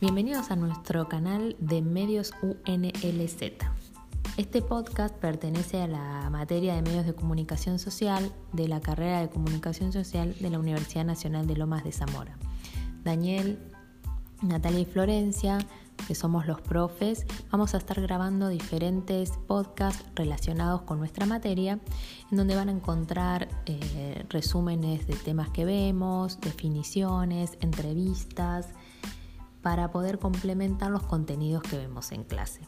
Bienvenidos a nuestro canal de medios UNLZ. Este podcast pertenece a la materia de medios de comunicación social de la carrera de comunicación social de la Universidad Nacional de Lomas de Zamora. Daniel, Natalia y Florencia, que somos los profes, vamos a estar grabando diferentes podcasts relacionados con nuestra materia, en donde van a encontrar eh, resúmenes de temas que vemos, definiciones, entrevistas, para poder complementar los contenidos que vemos en clase.